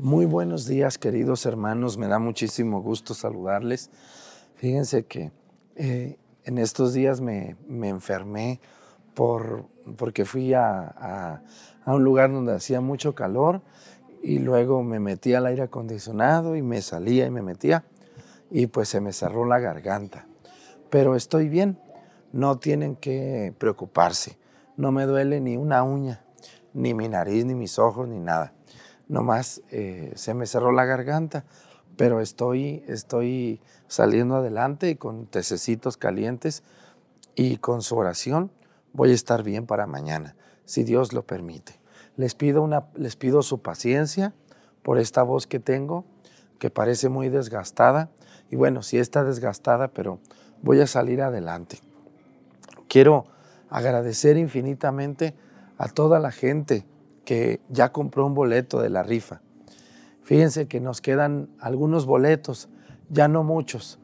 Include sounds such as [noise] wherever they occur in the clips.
Muy buenos días, queridos hermanos. Me da muchísimo gusto saludarles. Fíjense que eh, en estos días me, enfermé por, porque fui a, un lugar donde hacía mucho calor y luego me metí al aire acondicionado y me salía y me metía y pues se me cerró la garganta. Pero estoy bien, no tienen que preocuparse. No me duele ni una uña, ni mi nariz, ni mis ojos, ni nada nomás eh, se me cerró la garganta, pero estoy, estoy saliendo adelante con tececitos calientes y con su oración voy a estar bien para mañana, si Dios lo permite. Les pido, una, les pido su paciencia por esta voz que tengo, que parece muy desgastada. Y bueno, sí está desgastada, pero voy a salir adelante. Quiero agradecer infinitamente a toda la gente que ya compró un boleto de la rifa. Fíjense que nos quedan algunos boletos, ya no muchos,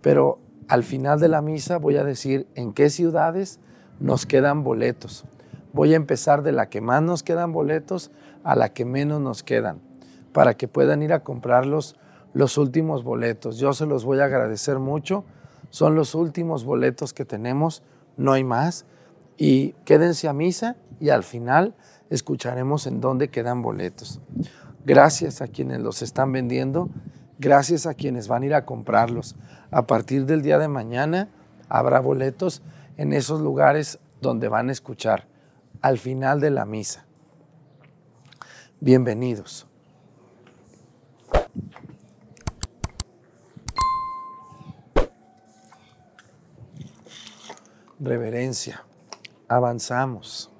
pero al final de la misa voy a decir en qué ciudades nos quedan boletos. Voy a empezar de la que más nos quedan boletos a la que menos nos quedan, para que puedan ir a comprarlos los últimos boletos. Yo se los voy a agradecer mucho. Son los últimos boletos que tenemos, no hay más. Y quédense a misa y al final escucharemos en dónde quedan boletos. Gracias a quienes los están vendiendo, gracias a quienes van a ir a comprarlos. A partir del día de mañana habrá boletos en esos lugares donde van a escuchar al final de la misa. Bienvenidos. Reverencia. Avanzamos.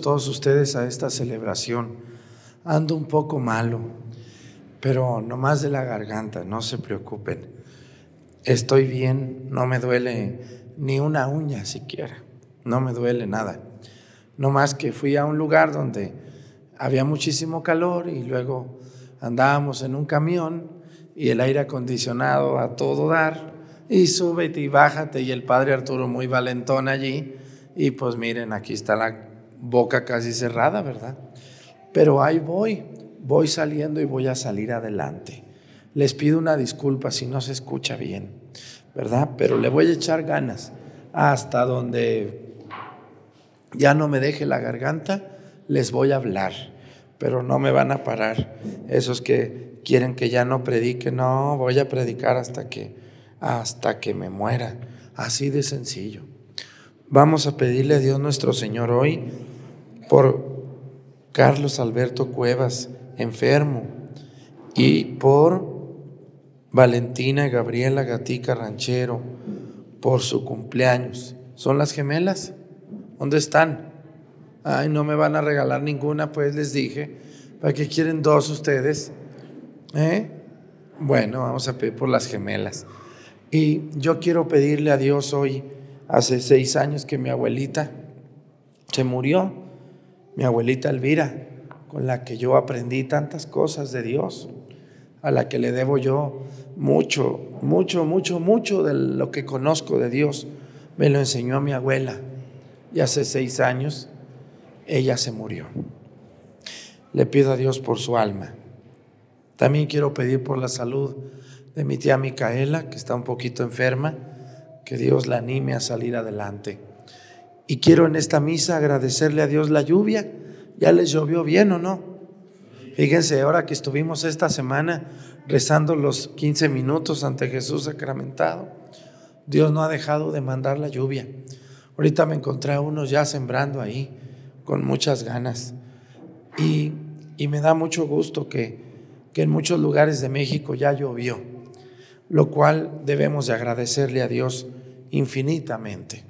Todos ustedes a esta celebración. Ando un poco malo, pero no más de la garganta, no se preocupen. Estoy bien, no me duele ni una uña siquiera, no me duele nada. No más que fui a un lugar donde había muchísimo calor y luego andábamos en un camión y el aire acondicionado a todo dar y súbete y bájate y el padre Arturo muy valentón allí y pues miren, aquí está la boca casi cerrada, ¿verdad? Pero ahí voy, voy saliendo y voy a salir adelante. Les pido una disculpa si no se escucha bien, ¿verdad? Pero le voy a echar ganas hasta donde ya no me deje la garganta, les voy a hablar, pero no me van a parar. Esos que quieren que ya no predique, no, voy a predicar hasta que hasta que me muera, así de sencillo. Vamos a pedirle a Dios nuestro Señor hoy por Carlos Alberto Cuevas, enfermo, y por Valentina Gabriela Gatica Ranchero, por su cumpleaños. ¿Son las gemelas? ¿Dónde están? Ay, no me van a regalar ninguna, pues les dije. ¿Para qué quieren dos ustedes? ¿Eh? Bueno, vamos a pedir por las gemelas. Y yo quiero pedirle a Dios hoy, hace seis años que mi abuelita se murió, mi abuelita Elvira, con la que yo aprendí tantas cosas de Dios, a la que le debo yo mucho, mucho, mucho, mucho de lo que conozco de Dios. Me lo enseñó mi abuela y hace seis años ella se murió. Le pido a Dios por su alma. También quiero pedir por la salud de mi tía Micaela, que está un poquito enferma, que Dios la anime a salir adelante. Y quiero en esta misa agradecerle a Dios la lluvia. ¿Ya les llovió bien o no? Fíjense, ahora que estuvimos esta semana rezando los 15 minutos ante Jesús sacramentado, Dios no ha dejado de mandar la lluvia. Ahorita me encontré a unos ya sembrando ahí con muchas ganas. Y, me da mucho gusto que, que en muchos lugares de México ya llovió, lo cual debemos de agradecerle a Dios infinitamente.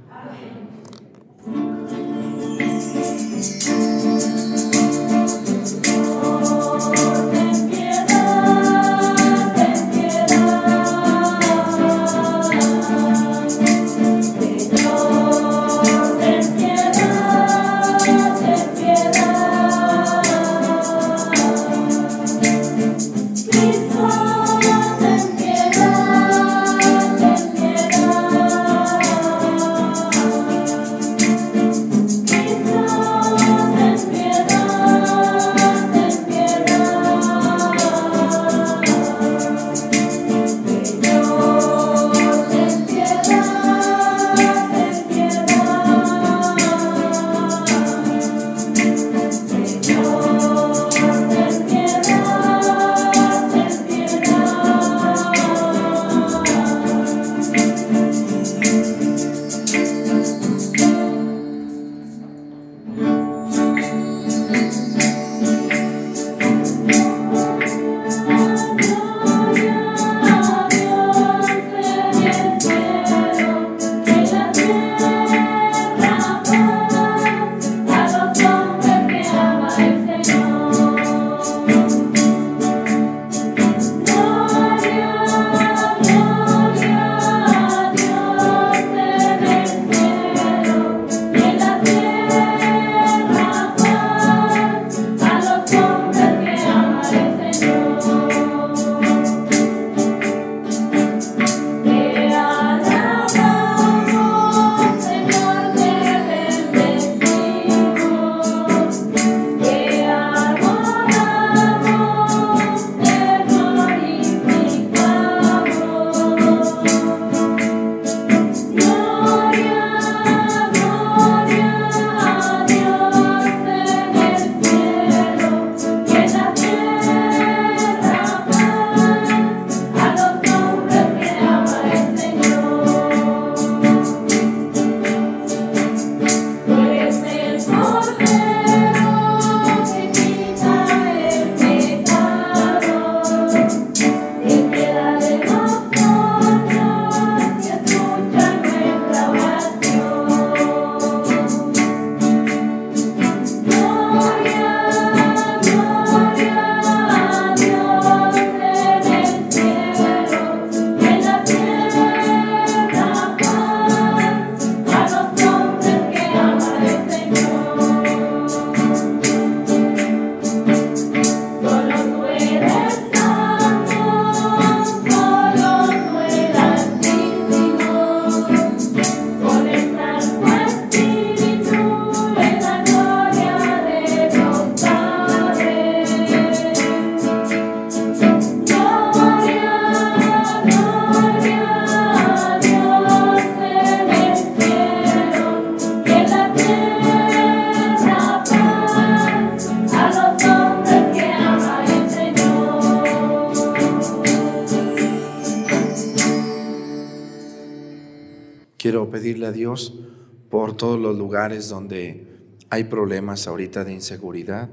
Lugares donde hay problemas ahorita de inseguridad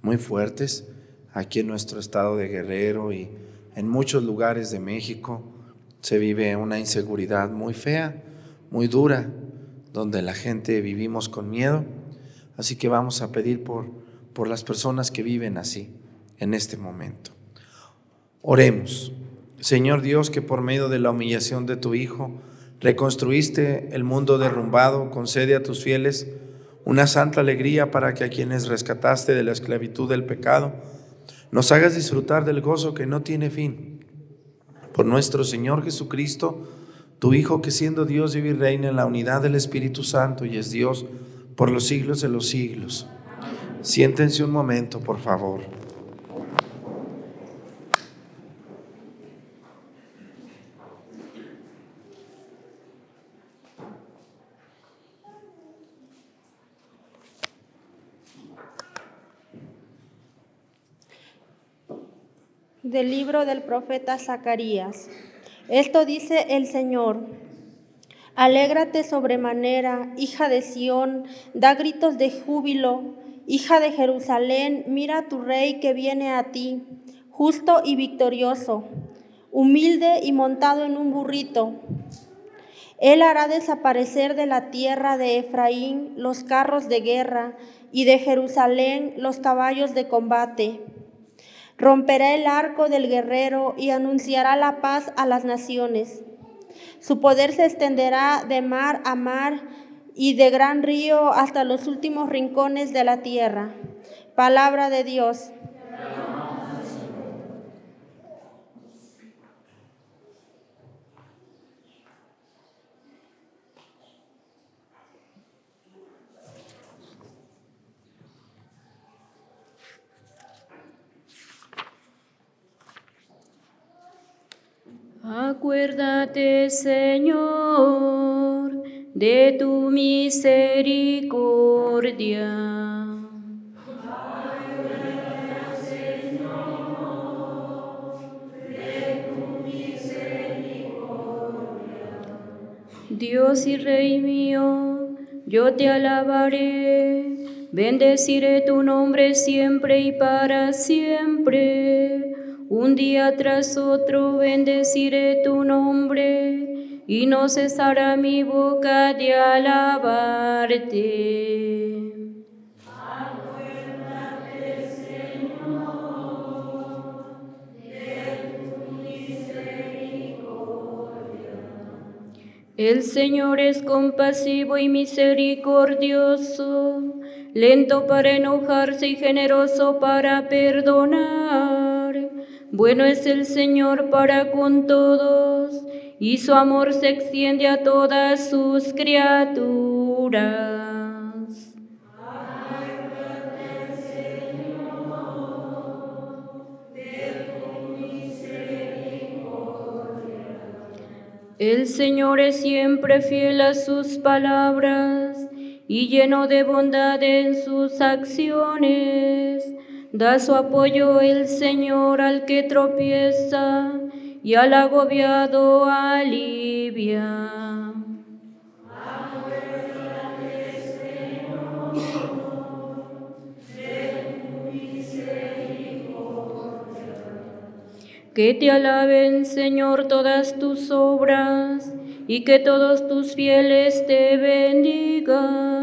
muy fuertes, aquí en nuestro estado de Guerrero y en muchos lugares de México se vive una inseguridad muy fea, muy dura, donde la gente vivimos con miedo. Así que vamos a pedir por, por las personas que viven así en este momento. Oremos. Señor Dios, que por medio de la humillación de tu Hijo reconstruiste el mundo derrumbado, concede a tus fieles una santa alegría para que a quienes rescataste de la esclavitud del pecado, nos hagas disfrutar del gozo que no tiene fin. Por nuestro Señor Jesucristo, tu Hijo que siendo Dios vive y reina en la unidad del Espíritu Santo y es Dios por los siglos de los siglos. Siéntense un momento, por favor. Del libro del profeta Zacarías. Esto dice el Señor. Alégrate sobremanera, hija de Sión, da gritos de júbilo, hija de Jerusalén, mira a tu rey que viene a ti, justo y victorioso, humilde y montado en un burrito. Él hará desaparecer de la tierra de Efraín los carros de guerra y de Jerusalén los caballos de combate. Romperá el arco del guerrero y anunciará la paz a las naciones. Su poder se extenderá de mar a mar y de gran río hasta los últimos rincones de la tierra. Palabra de Dios. Acuérdate, Señor, de tu misericordia. Dios y Rey mío, yo te alabaré, bendeciré tu nombre siempre y para siempre un día tras otro bendeciré tu nombre y no cesará mi boca de alabarte. Acuérdate, Señor, de tu misericordia. El Señor es compasivo y misericordioso, lento para enojarse y generoso para perdonar. Bueno es el Señor para con todos, y su amor se extiende a todas sus criaturas. El Señor es siempre fiel a sus palabras y lleno de bondad en sus acciones. Da su apoyo el Señor al que tropieza y al agobiado alivia. Que te alaben, Señor, todas tus obras y que todos tus fieles te bendigan,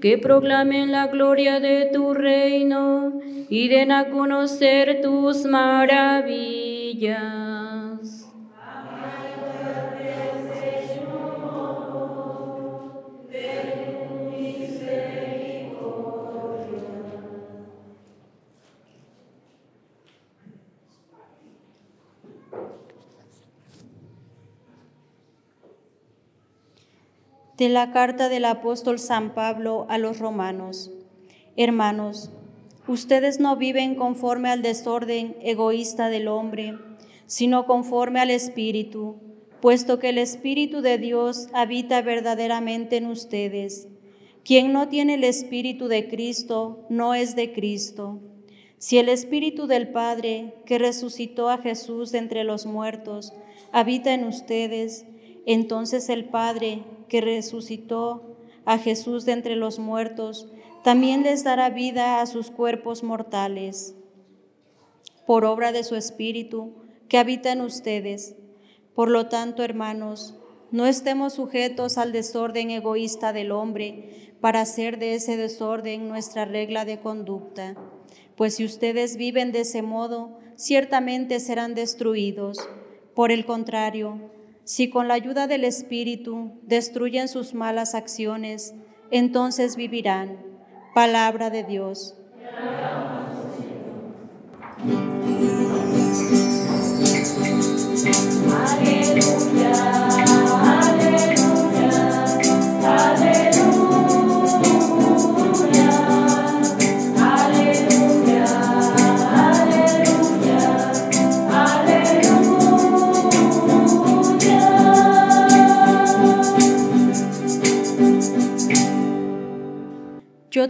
que proclamen la gloria de tu reino y den a conocer tus maravillas. De la carta del apóstol San Pablo a los romanos. Hermanos, Ustedes no viven conforme al desorden egoísta del hombre, sino conforme al Espíritu, puesto que el Espíritu de Dios habita verdaderamente en ustedes. Quien no tiene el Espíritu de Cristo no es de Cristo. Si el Espíritu del Padre, que resucitó a Jesús de entre los muertos, habita en ustedes, entonces el Padre que resucitó a Jesús de entre los muertos, también les dará vida a sus cuerpos mortales, por obra de su Espíritu que habita en ustedes. Por lo tanto, hermanos, no estemos sujetos al desorden egoísta del hombre para hacer de ese desorden nuestra regla de conducta. Pues si ustedes viven de ese modo, ciertamente serán destruidos. Por el contrario, si con la ayuda del Espíritu destruyen sus malas acciones, entonces vivirán. Palabra de Dios.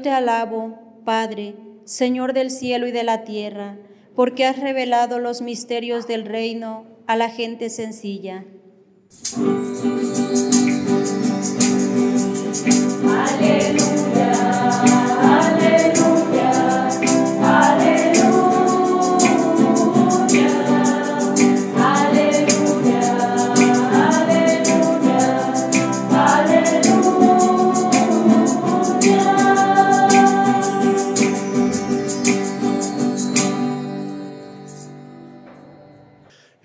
Te alabo, Padre, Señor del cielo y de la tierra, porque has revelado los misterios del reino a la gente sencilla.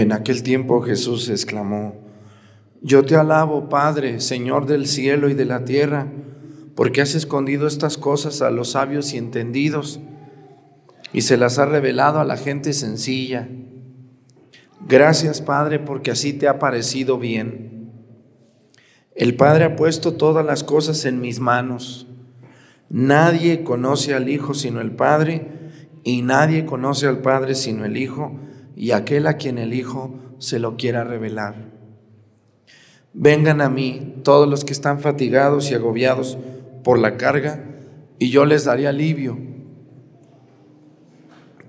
En aquel tiempo Jesús exclamó, Yo te alabo, Padre, Señor del cielo y de la tierra, porque has escondido estas cosas a los sabios y entendidos y se las has revelado a la gente sencilla. Gracias, Padre, porque así te ha parecido bien. El Padre ha puesto todas las cosas en mis manos. Nadie conoce al Hijo sino el Padre, y nadie conoce al Padre sino el Hijo y aquel a quien el Hijo se lo quiera revelar. Vengan a mí todos los que están fatigados y agobiados por la carga, y yo les daré alivio.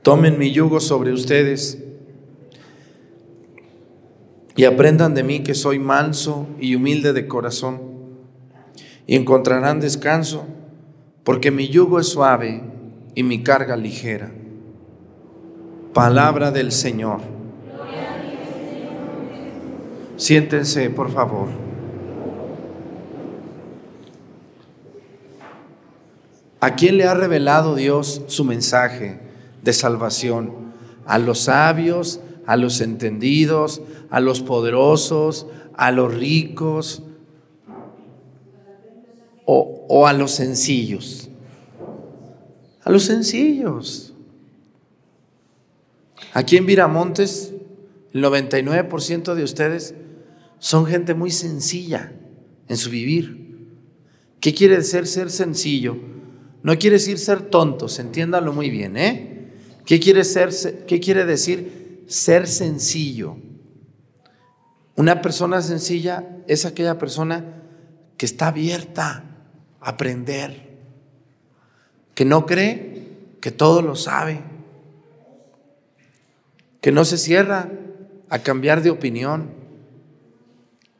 Tomen mi yugo sobre ustedes y aprendan de mí que soy manso y humilde de corazón, y encontrarán descanso, porque mi yugo es suave y mi carga ligera. Palabra del Señor. Siéntense, por favor. ¿A quién le ha revelado Dios su mensaje de salvación? ¿A los sabios, a los entendidos, a los poderosos, a los ricos o, o a los sencillos? A los sencillos. Aquí en Viramontes, el 99% de ustedes son gente muy sencilla en su vivir. ¿Qué quiere decir ser sencillo? No quiere decir ser tontos, entiéndalo muy bien, ¿eh? ¿Qué quiere, ser, ¿Qué quiere decir ser sencillo? Una persona sencilla es aquella persona que está abierta a aprender, que no cree que todo lo sabe, que no se cierra a cambiar de opinión,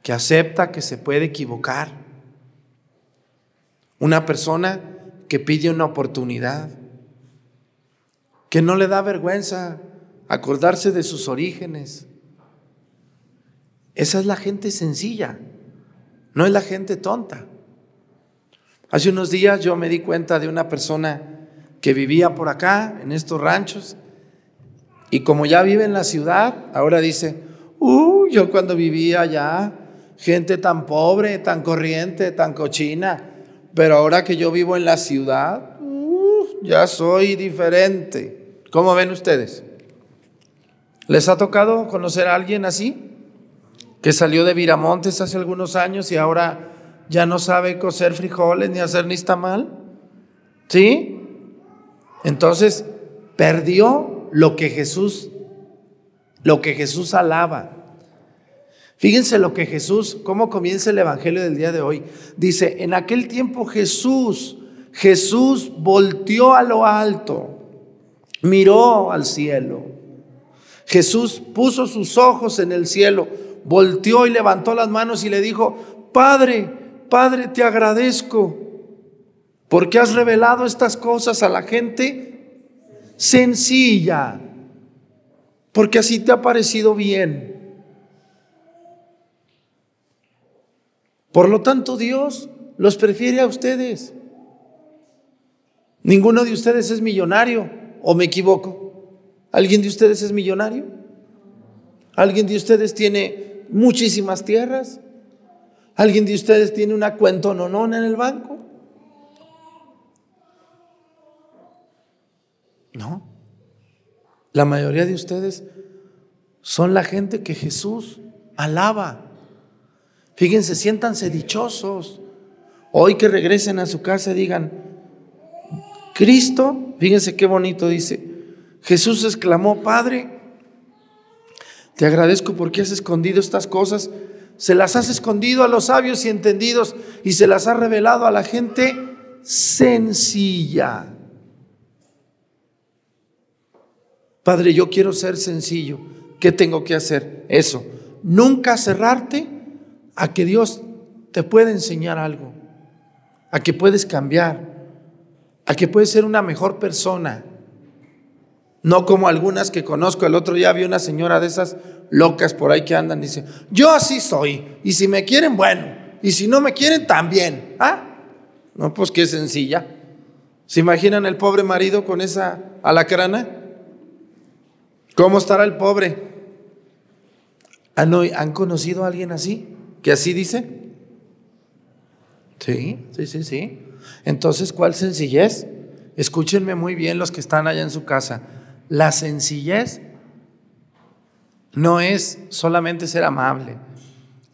que acepta que se puede equivocar. Una persona que pide una oportunidad, que no le da vergüenza acordarse de sus orígenes. Esa es la gente sencilla, no es la gente tonta. Hace unos días yo me di cuenta de una persona que vivía por acá, en estos ranchos, y como ya vive en la ciudad, ahora dice, uh, yo cuando vivía allá, gente tan pobre, tan corriente, tan cochina, pero ahora que yo vivo en la ciudad, uh, ya soy diferente. ¿Cómo ven ustedes? ¿Les ha tocado conocer a alguien así? que salió de Viramontes hace algunos años y ahora ya no sabe coser frijoles ni hacer ni mal. ¿Sí? Entonces, perdió lo que Jesús lo que Jesús alaba. Fíjense lo que Jesús, cómo comienza el evangelio del día de hoy. Dice, en aquel tiempo Jesús, Jesús volteó a lo alto, miró al cielo. Jesús puso sus ojos en el cielo, volteó y levantó las manos y le dijo, Padre, Padre, te agradezco porque has revelado estas cosas a la gente sencilla, porque así te ha parecido bien. Por lo tanto, Dios los prefiere a ustedes. Ninguno de ustedes es millonario, o me equivoco. ¿Alguien de ustedes es millonario? ¿Alguien de ustedes tiene muchísimas tierras? ¿Alguien de ustedes tiene una cuenta nonona en el banco? No. La mayoría de ustedes son la gente que Jesús alaba. Fíjense, siéntanse dichosos. Hoy que regresen a su casa digan, Cristo, fíjense qué bonito dice, Jesús exclamó, Padre, te agradezco porque has escondido estas cosas se las has escondido a los sabios y entendidos y se las has revelado a la gente sencilla. Padre, yo quiero ser sencillo. ¿Qué tengo que hacer? Eso. Nunca cerrarte a que Dios te pueda enseñar algo, a que puedes cambiar, a que puedes ser una mejor persona. No como algunas que conozco. El otro día vi una señora de esas locas por ahí que andan. Dice, yo así soy. Y si me quieren, bueno. Y si no me quieren, también. ¿Ah? No, pues qué sencilla. ¿Se imaginan el pobre marido con esa alacrana? ¿Cómo estará el pobre? ¿Han, ¿Han conocido a alguien así? ¿Que así dice? Sí, sí, sí, sí. Entonces, ¿cuál sencillez? Escúchenme muy bien los que están allá en su casa. La sencillez no es solamente ser amable.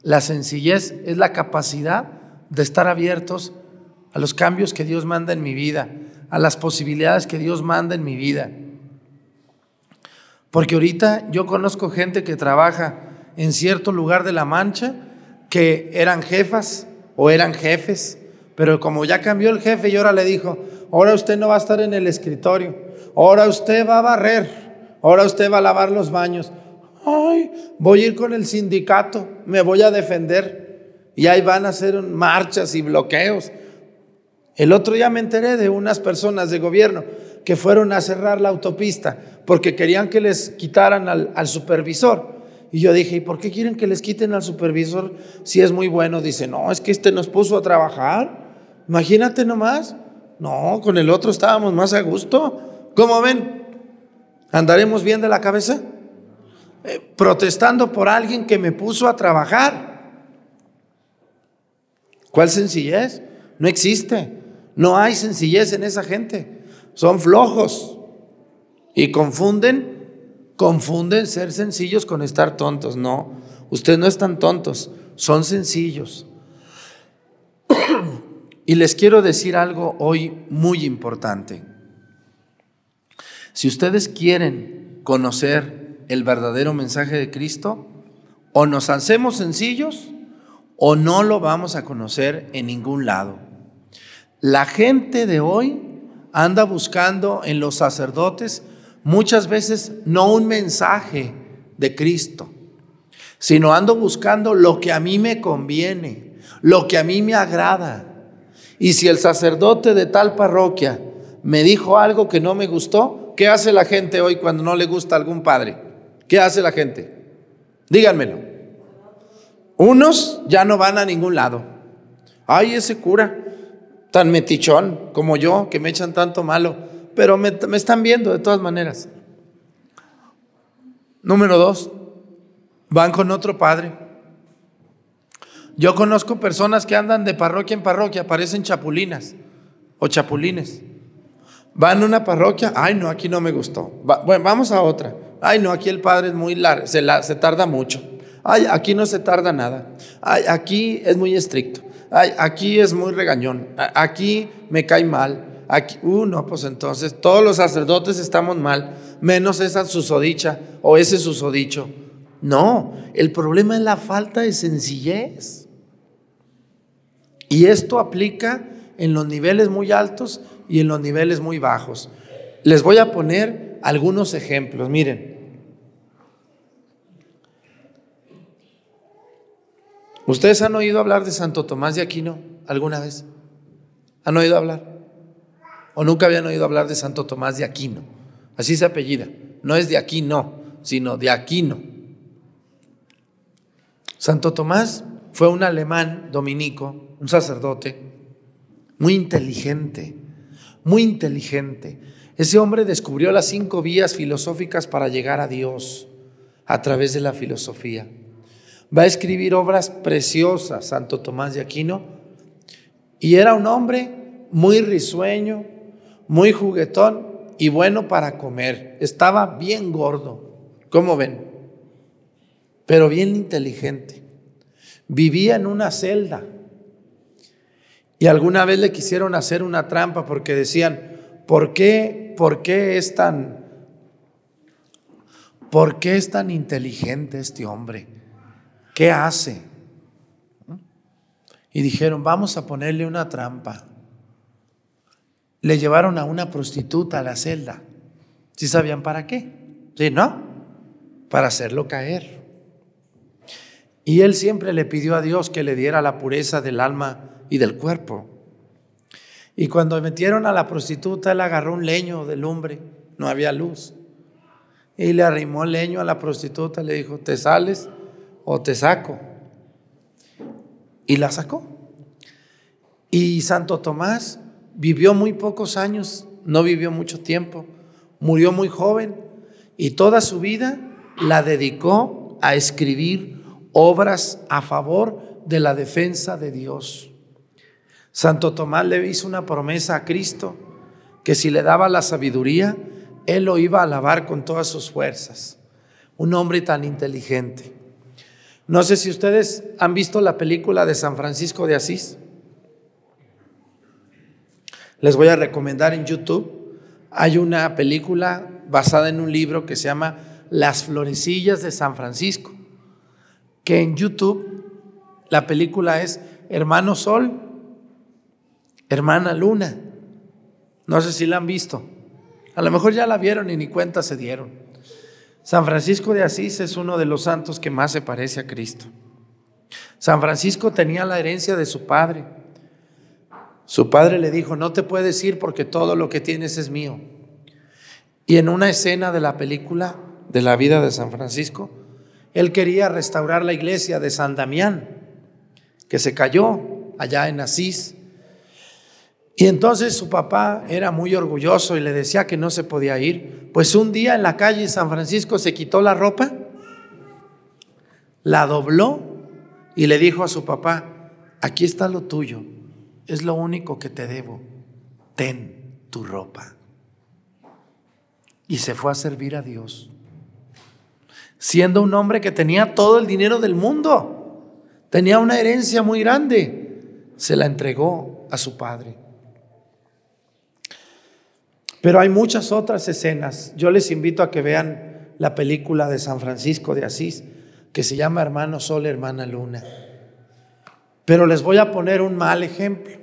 La sencillez es la capacidad de estar abiertos a los cambios que Dios manda en mi vida, a las posibilidades que Dios manda en mi vida. Porque ahorita yo conozco gente que trabaja en cierto lugar de la Mancha que eran jefas o eran jefes, pero como ya cambió el jefe y ahora le dijo, ahora usted no va a estar en el escritorio, ahora usted va a barrer, ahora usted va a lavar los baños. Ay, voy a ir con el sindicato, me voy a defender. Y ahí van a hacer marchas y bloqueos. El otro día me enteré de unas personas de gobierno que fueron a cerrar la autopista porque querían que les quitaran al, supervisor. Y yo dije, ¿y por qué quieren que les quiten al supervisor si es muy bueno? Dice, no, es que este nos puso a trabajar. Imagínate nomás. No, con el otro estábamos más a gusto. ¿Cómo ven? ¿Andaremos bien de la cabeza? Eh, protestando por alguien que me puso a trabajar. ¿Cuál sencillez? No existe. No hay sencillez en esa gente. Son flojos y confunden, confunden ser sencillos con estar tontos. No, ustedes no están tontos, son sencillos. y les quiero decir algo hoy muy importante. Si ustedes quieren conocer el verdadero mensaje de Cristo, o nos hacemos sencillos o no lo vamos a conocer en ningún lado. La gente de hoy anda buscando en los sacerdotes muchas veces no un mensaje de Cristo, sino ando buscando lo que a mí me conviene, lo que a mí me agrada. Y si el sacerdote de tal parroquia me dijo algo que no me gustó, ¿Qué hace la gente hoy cuando no le gusta algún padre? ¿Qué hace la gente? Díganmelo. Unos ya no van a ningún lado. Ay, ese cura, tan metichón como yo, que me echan tanto malo, pero me, me están viendo de todas maneras. Número dos, van con otro padre. Yo conozco personas que andan de parroquia en parroquia, parecen chapulinas o chapulines. Van a una parroquia, ay no, aquí no me gustó. bueno, vamos a otra. Ay no, aquí el padre es muy largo, se, se tarda mucho. Ay, aquí no se tarda nada. Ay, aquí es muy estricto. Ay, aquí es muy regañón. Aquí me cae mal. Aquí, uh, no, pues entonces todos los sacerdotes estamos mal, menos esa susodicha o ese susodicho. No, el problema es la falta de sencillez. Y esto aplica en los niveles muy altos y en los niveles muy bajos. Les voy a poner algunos ejemplos. Miren, ¿ustedes han oído hablar de Santo Tomás de Aquino alguna vez? ¿Han oído hablar? ¿O nunca habían oído hablar de Santo Tomás de Aquino? Así se apellida. No es de Aquino, sino de Aquino. Santo Tomás fue un alemán dominico, un sacerdote, muy inteligente, muy inteligente. Ese hombre descubrió las cinco vías filosóficas para llegar a Dios a través de la filosofía. Va a escribir obras preciosas, Santo Tomás de Aquino, y era un hombre muy risueño, muy juguetón y bueno para comer. Estaba bien gordo, ¿cómo ven? Pero bien inteligente. Vivía en una celda. Y alguna vez le quisieron hacer una trampa porque decían, ¿por qué, por qué es tan, por qué es tan inteligente este hombre? ¿Qué hace? Y dijeron, vamos a ponerle una trampa le llevaron a una prostituta a la celda. ¿Sí sabían para qué? ¿Sí, no? Para hacerlo caer. Y él siempre le pidió a Dios que le diera la pureza del alma y del cuerpo. Y cuando metieron a la prostituta, él agarró un leño de lumbre, no había luz. Y le arrimó el leño a la prostituta, le dijo, ¿te sales o te saco? Y la sacó. Y Santo Tomás vivió muy pocos años, no vivió mucho tiempo, murió muy joven y toda su vida la dedicó a escribir obras a favor de la defensa de Dios. Santo Tomás le hizo una promesa a Cristo que si le daba la sabiduría, él lo iba a alabar con todas sus fuerzas. Un hombre tan inteligente. No sé si ustedes han visto la película de San Francisco de Asís. Les voy a recomendar en YouTube. Hay una película basada en un libro que se llama Las florecillas de San Francisco, que en YouTube la película es Hermano Sol, Hermana Luna. No sé si la han visto. A lo mejor ya la vieron y ni cuenta se dieron. San Francisco de Asís es uno de los santos que más se parece a Cristo. San Francisco tenía la herencia de su padre. Su padre le dijo, no te puedes ir porque todo lo que tienes es mío. Y en una escena de la película de la vida de San Francisco, él quería restaurar la iglesia de San Damián, que se cayó allá en Asís. Y entonces su papá era muy orgulloso y le decía que no se podía ir. Pues un día en la calle San Francisco se quitó la ropa, la dobló y le dijo a su papá, aquí está lo tuyo, es lo único que te debo. Ten tu ropa. Y se fue a servir a Dios. Siendo un hombre que tenía todo el dinero del mundo, tenía una herencia muy grande, se la entregó a su padre. Pero hay muchas otras escenas. Yo les invito a que vean la película de San Francisco de Asís, que se llama Hermano Sol, Hermana Luna. Pero les voy a poner un mal ejemplo.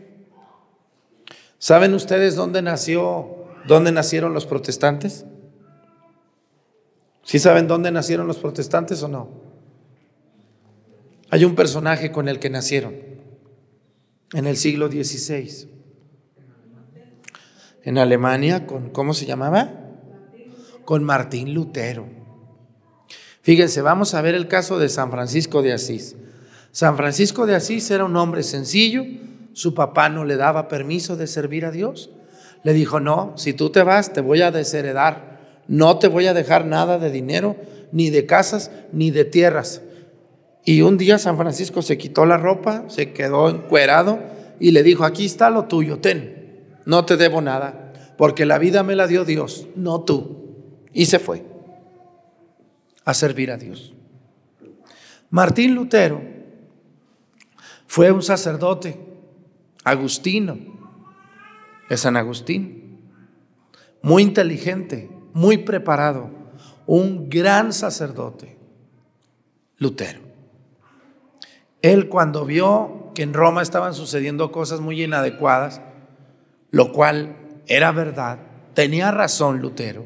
¿Saben ustedes dónde nació, dónde nacieron los protestantes? ¿Sí saben dónde nacieron los protestantes o no? Hay un personaje con el que nacieron en el siglo XVI. En Alemania, con, ¿cómo se llamaba? Con Martín Lutero. Fíjense, vamos a ver el caso de San Francisco de Asís. San Francisco de Asís era un hombre sencillo, su papá no le daba permiso de servir a Dios. Le dijo, no, si tú te vas, te voy a desheredar. No te voy a dejar nada de dinero, ni de casas, ni de tierras. Y un día San Francisco se quitó la ropa, se quedó encuerado y le dijo, aquí está lo tuyo, ten, no te debo nada, porque la vida me la dio Dios, no tú. Y se fue a servir a Dios. Martín Lutero fue un sacerdote, agustino, de San Agustín, muy inteligente, muy preparado, un gran sacerdote, Lutero. Él cuando vio que en Roma estaban sucediendo cosas muy inadecuadas, lo cual era verdad, tenía razón Lutero.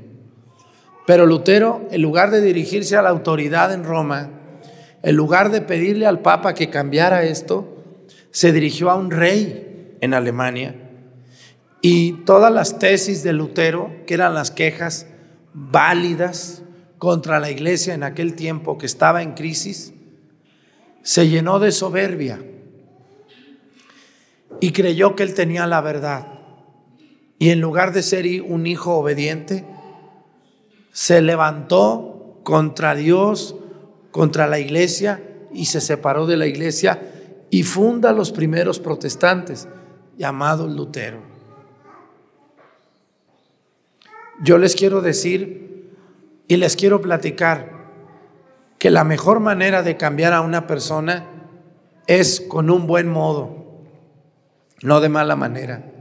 Pero Lutero, en lugar de dirigirse a la autoridad en Roma, en lugar de pedirle al Papa que cambiara esto, se dirigió a un rey en Alemania y todas las tesis de Lutero, que eran las quejas válidas contra la iglesia en aquel tiempo que estaba en crisis, se llenó de soberbia y creyó que él tenía la verdad. Y en lugar de ser un hijo obediente, se levantó contra Dios, contra la iglesia y se separó de la iglesia y funda los primeros protestantes, llamados Lutero. Yo les quiero decir y les quiero platicar que la mejor manera de cambiar a una persona es con un buen modo, no de mala manera.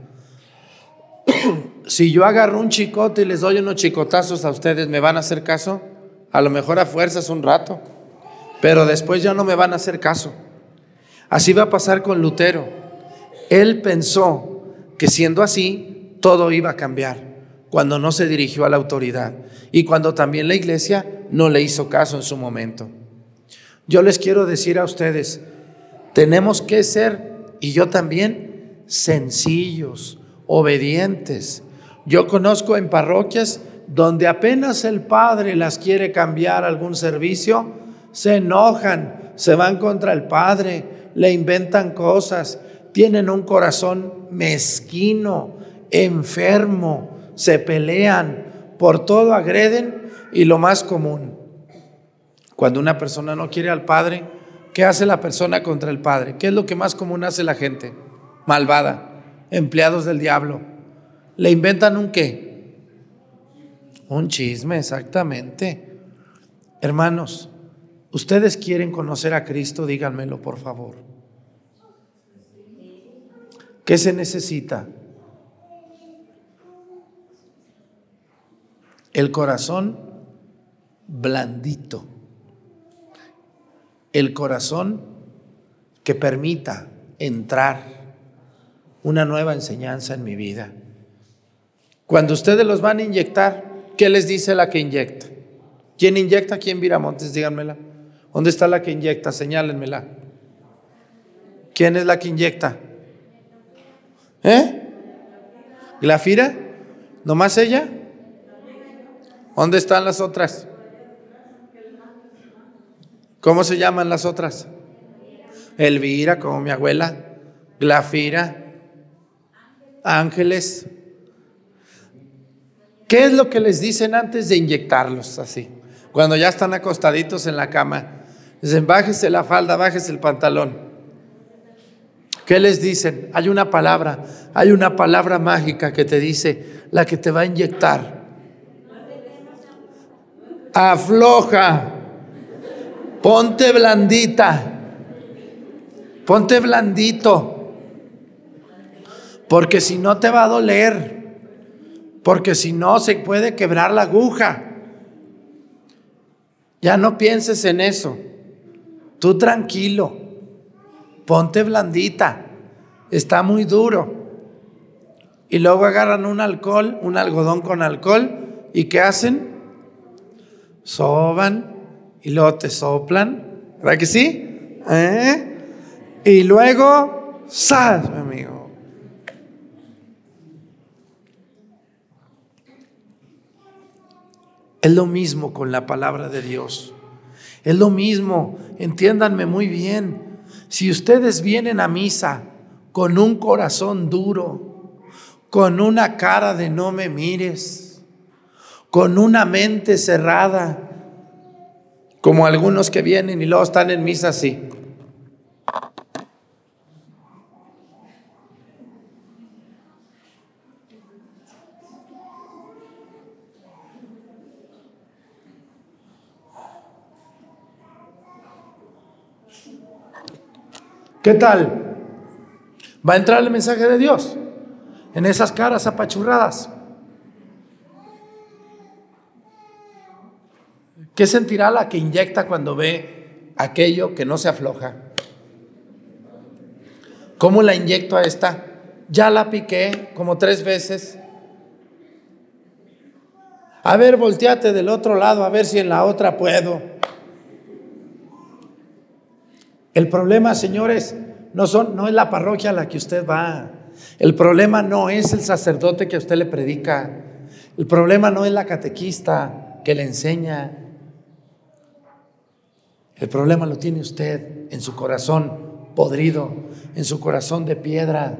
[coughs] si yo agarro un chicote y les doy unos chicotazos a ustedes, ¿me van a hacer caso? A lo mejor a fuerzas un rato, pero después ya no me van a hacer caso. Así va a pasar con Lutero. Él pensó que siendo así, todo iba a cambiar cuando no se dirigió a la autoridad y cuando también la iglesia no le hizo caso en su momento. Yo les quiero decir a ustedes, tenemos que ser, y yo también, sencillos, obedientes. Yo conozco en parroquias donde apenas el padre las quiere cambiar algún servicio, se enojan, se van contra el padre, le inventan cosas, tienen un corazón mezquino, enfermo, se pelean, por todo agreden y lo más común, cuando una persona no quiere al padre, ¿qué hace la persona contra el padre? ¿Qué es lo que más común hace la gente? Malvada empleados del diablo. ¿Le inventan un qué? Un chisme, exactamente. Hermanos, ustedes quieren conocer a Cristo, díganmelo por favor. ¿Qué se necesita? El corazón blandito. El corazón que permita entrar una nueva enseñanza en mi vida. Cuando ustedes los van a inyectar, ¿qué les dice la que inyecta? ¿Quién inyecta? ¿Quién Viramontes? Díganmela. ¿Dónde está la que inyecta? Señálenmela. ¿Quién es la que inyecta? ¿Eh? ¿Glafira? ¿Nomás ella? ¿Dónde están las otras? ¿Cómo se llaman las otras? Elvira, como mi abuela. Glafira ángeles. ¿Qué es lo que les dicen antes de inyectarlos así? Cuando ya están acostaditos en la cama. Dicen, bájese la falda, bájese el pantalón. ¿Qué les dicen? Hay una palabra, hay una palabra mágica que te dice, la que te va a inyectar. Afloja, ponte blandita, ponte blandito porque si no te va a doler, porque si no se puede quebrar la aguja. Ya no pienses en eso. Tú tranquilo, ponte blandita, está muy duro. Y luego agarran un alcohol, un algodón con alcohol, ¿y qué hacen? Soban y luego te soplan, ¿verdad que sí? ¿Eh? Y luego, sal, mi amigo. Es lo mismo con la palabra de Dios. Es lo mismo, entiéndanme muy bien. Si ustedes vienen a misa con un corazón duro, con una cara de no me mires, con una mente cerrada, como algunos que vienen y luego están en misa así. ¿Qué tal? Va a entrar el mensaje de Dios en esas caras apachurradas. ¿Qué sentirá la que inyecta cuando ve aquello que no se afloja? ¿Cómo la inyecto a esta? Ya la piqué como tres veces. A ver, volteate del otro lado, a ver si en la otra puedo. El problema, señores, no, no es la parroquia a la que usted va. El problema no es el sacerdote que a usted le predica. El problema no es la catequista que le enseña. El problema lo tiene usted en su corazón podrido, en su corazón de piedra.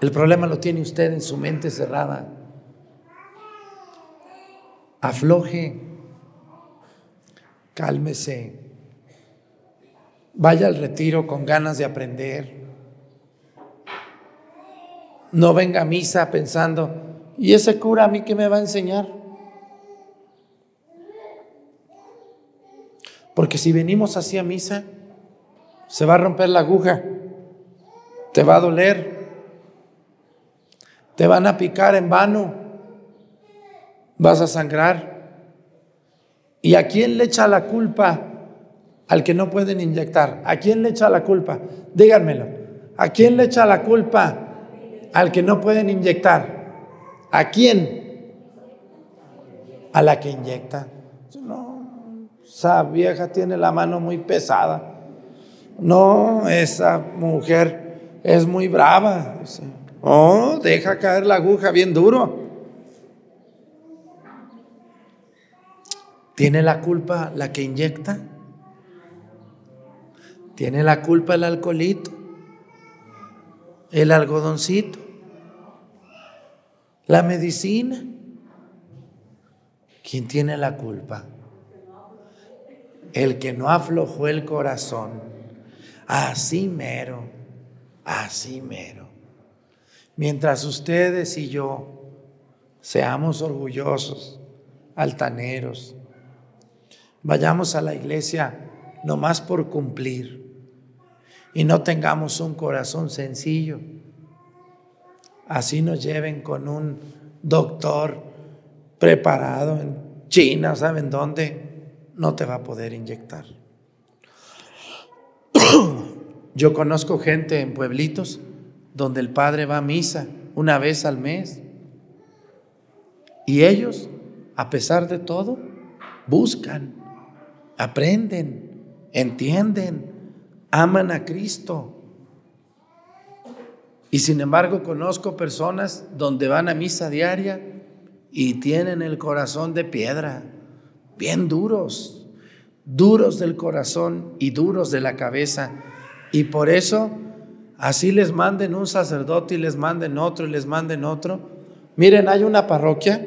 El problema lo tiene usted en su mente cerrada. Afloje, cálmese, vaya al retiro con ganas de aprender. No venga a misa pensando, ¿y ese cura a mí qué me va a enseñar? Porque si venimos así a misa, se va a romper la aguja, te va a doler, te van a picar en vano, vas a sangrar. ¿Y a quién le echa la culpa al que no pueden inyectar? ¿A quién le echa la culpa? Díganmelo. ¿A quién le echa la culpa al que no pueden inyectar? ¿A quién? A la que inyecta. Esa vieja tiene la mano muy pesada. No, esa mujer es muy brava. Oh, deja caer la aguja bien duro. ¿Tiene la culpa la que inyecta? ¿Tiene la culpa el alcoholito? ¿El algodoncito? ¿La medicina? ¿Quién tiene la culpa? el que no aflojó el corazón, así mero, así mero. Mientras ustedes y yo seamos orgullosos, altaneros, vayamos a la iglesia nomás por cumplir y no tengamos un corazón sencillo, así nos lleven con un doctor preparado en China, ¿saben dónde? no te va a poder inyectar. [coughs] Yo conozco gente en pueblitos donde el padre va a misa una vez al mes y ellos, a pesar de todo, buscan, aprenden, entienden, aman a Cristo. Y sin embargo conozco personas donde van a misa diaria y tienen el corazón de piedra bien duros, duros del corazón y duros de la cabeza. Y por eso, así les manden un sacerdote y les manden otro y les manden otro. Miren, hay una parroquia,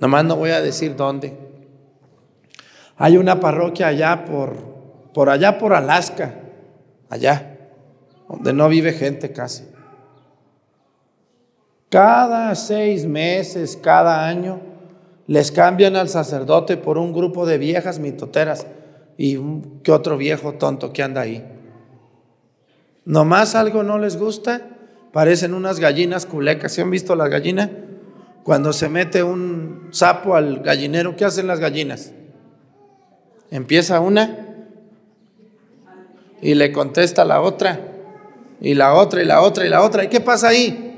nomás no voy a decir dónde. Hay una parroquia allá por, por allá por Alaska, allá, donde no vive gente casi. Cada seis meses, cada año, les cambian al sacerdote por un grupo de viejas mitoteras y que otro viejo tonto que anda ahí. Nomás algo no les gusta, parecen unas gallinas culecas. ¿Se han visto las gallinas? Cuando se mete un sapo al gallinero, ¿qué hacen las gallinas? Empieza una y le contesta la otra, y la otra, y la otra, y la otra. ¿Y qué pasa ahí?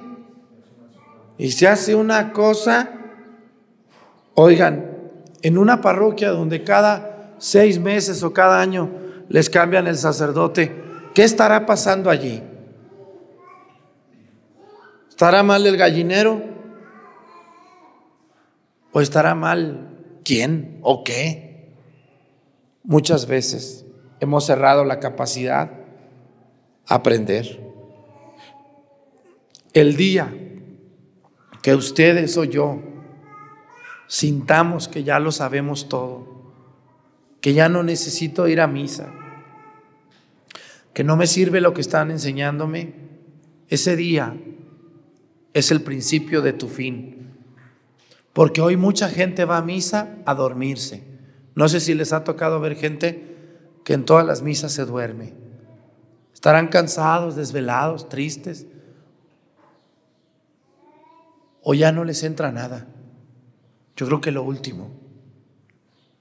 Y se hace una cosa Oigan, en una parroquia donde cada seis meses o cada año les cambian el sacerdote, ¿qué estará pasando allí? ¿Estará mal el gallinero? ¿O estará mal quién o qué? Muchas veces hemos cerrado la capacidad a aprender. El día que ustedes o yo sintamos que ya lo sabemos todo, que ya no necesito ir a misa, que no me sirve lo que están enseñándome, ese día es el principio de tu fin. Porque hoy mucha gente va a misa a dormirse. No sé si les ha tocado ver gente que en todas las misas se duerme. Estarán cansados, desvelados, tristes. O ya no les entra nada. Yo creo que lo último.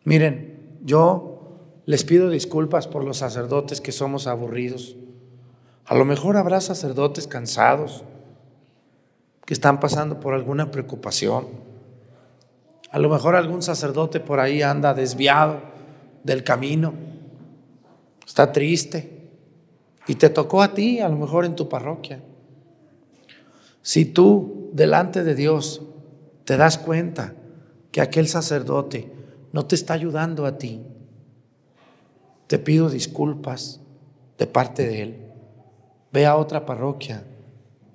Miren, yo les pido disculpas por los sacerdotes que somos aburridos. A lo mejor habrá sacerdotes cansados que están pasando por alguna preocupación. A lo mejor algún sacerdote por ahí anda desviado del camino, está triste y te tocó a ti, a lo mejor en tu parroquia. Si tú delante de Dios te das cuenta que aquel sacerdote no te está ayudando a ti, te pido disculpas de parte de Él. Ve a otra parroquia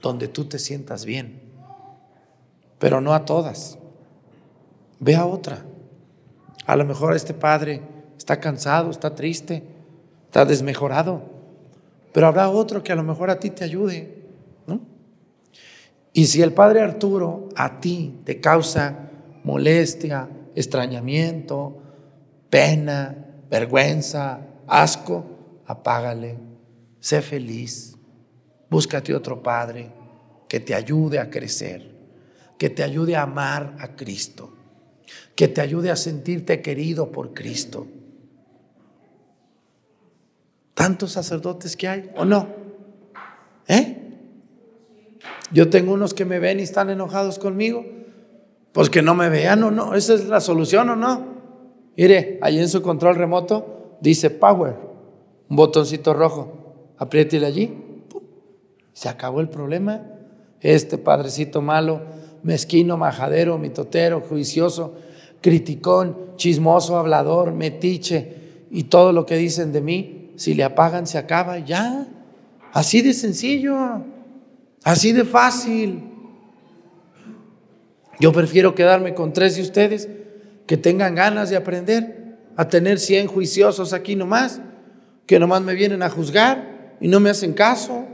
donde tú te sientas bien, pero no a todas. Ve a otra. A lo mejor este padre está cansado, está triste, está desmejorado, pero habrá otro que a lo mejor a ti te ayude. Y si el padre Arturo a ti te causa molestia, extrañamiento, pena, vergüenza, asco, apágale, sé feliz, búscate otro padre que te ayude a crecer, que te ayude a amar a Cristo, que te ayude a sentirte querido por Cristo. ¿Tantos sacerdotes que hay o no? ¿Eh? Yo tengo unos que me ven y están enojados conmigo pues que no me vean o no. Esa es la solución o no. Mire, ahí en su control remoto dice Power, un botoncito rojo. Apriétele allí. Se acabó el problema. Este padrecito malo, mezquino, majadero, mitotero, juicioso, criticón, chismoso, hablador, metiche y todo lo que dicen de mí, si le apagan se acaba ya. Así de sencillo, así de fácil. Yo prefiero quedarme con tres de ustedes que tengan ganas de aprender, a tener cien juiciosos aquí nomás, que nomás me vienen a juzgar y no me hacen caso.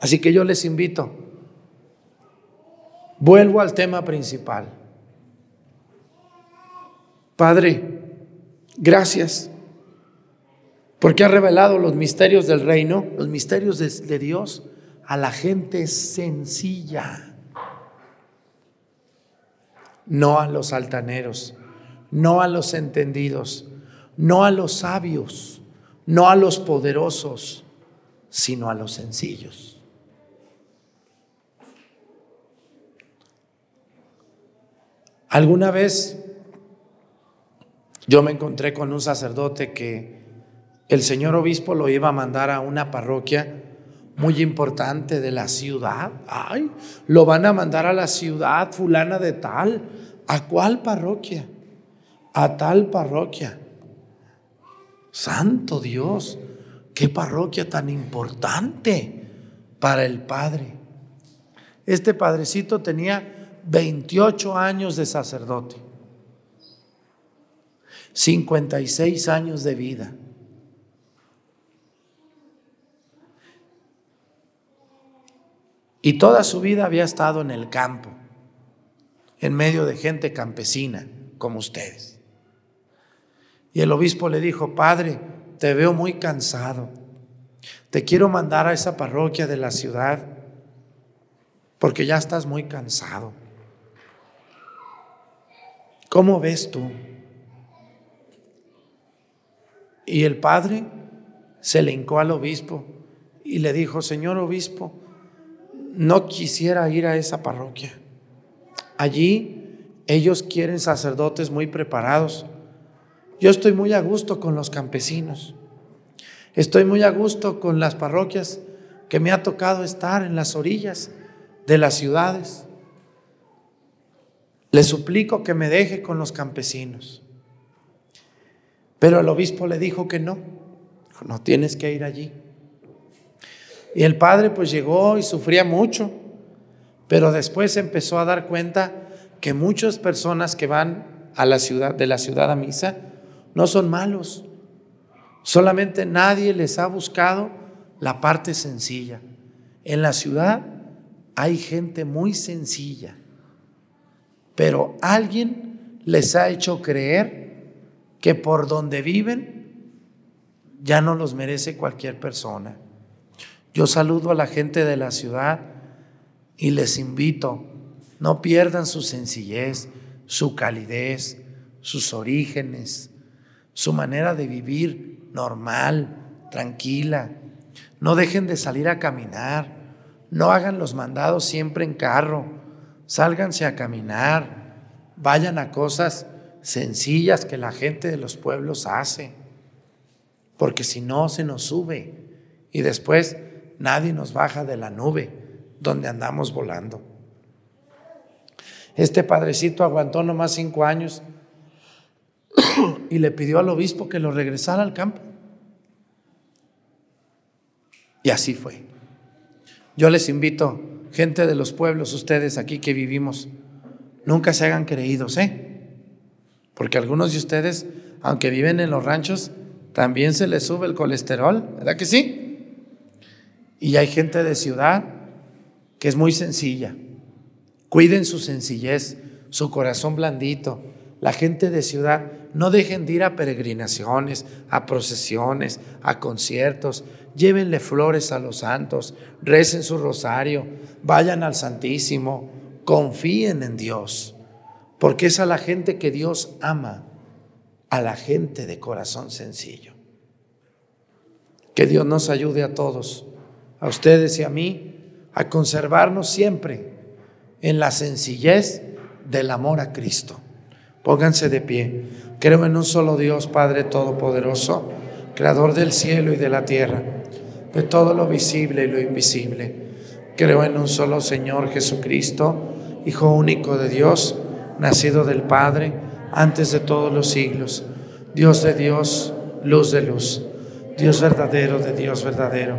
Así que yo les invito, vuelvo al tema principal. Padre, gracias porque ha revelado los misterios del reino, los misterios de, de Dios a la gente sencilla no a los altaneros, no a los entendidos, no a los sabios, no a los poderosos, sino a los sencillos. Alguna vez yo me encontré con un sacerdote que el señor obispo lo iba a mandar a una parroquia muy importante de la ciudad. Ay, lo van a mandar a la ciudad fulana de tal. ¿A cuál parroquia? A tal parroquia. Santo Dios, qué parroquia tan importante para el Padre. Este padrecito tenía 28 años de sacerdote, 56 años de vida. Y toda su vida había estado en el campo, en medio de gente campesina como ustedes. Y el obispo le dijo, Padre, te veo muy cansado. Te quiero mandar a esa parroquia de la ciudad porque ya estás muy cansado. ¿Cómo ves tú? Y el padre se le hincó al obispo y le dijo, Señor obispo, no quisiera ir a esa parroquia. Allí ellos quieren sacerdotes muy preparados. Yo estoy muy a gusto con los campesinos. Estoy muy a gusto con las parroquias que me ha tocado estar en las orillas de las ciudades. Le suplico que me deje con los campesinos. Pero el obispo le dijo que no, no tienes que ir allí. Y el padre pues llegó y sufría mucho, pero después empezó a dar cuenta que muchas personas que van a la ciudad de la ciudad a misa no son malos. Solamente nadie les ha buscado la parte sencilla. En la ciudad hay gente muy sencilla, pero alguien les ha hecho creer que por donde viven ya no los merece cualquier persona. Yo saludo a la gente de la ciudad y les invito, no pierdan su sencillez, su calidez, sus orígenes, su manera de vivir normal, tranquila. No dejen de salir a caminar, no hagan los mandados siempre en carro, sálganse a caminar, vayan a cosas sencillas que la gente de los pueblos hace, porque si no se nos sube y después nadie nos baja de la nube donde andamos volando. Este padrecito aguantó nomás cinco años y le pidió al obispo que lo regresara al campo. Y así fue. Yo les invito, gente de los pueblos, ustedes aquí que vivimos, nunca se hagan creídos, ¿eh? Porque algunos de ustedes, aunque viven en los ranchos, también se les sube el colesterol, ¿verdad que sí? Y hay gente de ciudad que es muy sencilla. Cuiden su sencillez, su corazón blandito. La gente de ciudad, no dejen de ir a peregrinaciones, a procesiones, a conciertos. Llévenle flores a los santos, recen su rosario, vayan al Santísimo, confíen en Dios, porque es a la gente que Dios ama, a la gente de corazón sencillo. Que Dios nos ayude a todos, a ustedes y a mí, a conservarnos siempre en la sencillez del amor a Cristo. Pónganse de pie. Creo en un solo Dios, Padre Todopoderoso, Creador del cielo y de la tierra, de todo lo visible y lo invisible. Creo en un solo Señor Jesucristo, Hijo único de Dios, nacido del Padre antes de todos los siglos, Dios de Dios, luz de luz, Dios verdadero de Dios verdadero,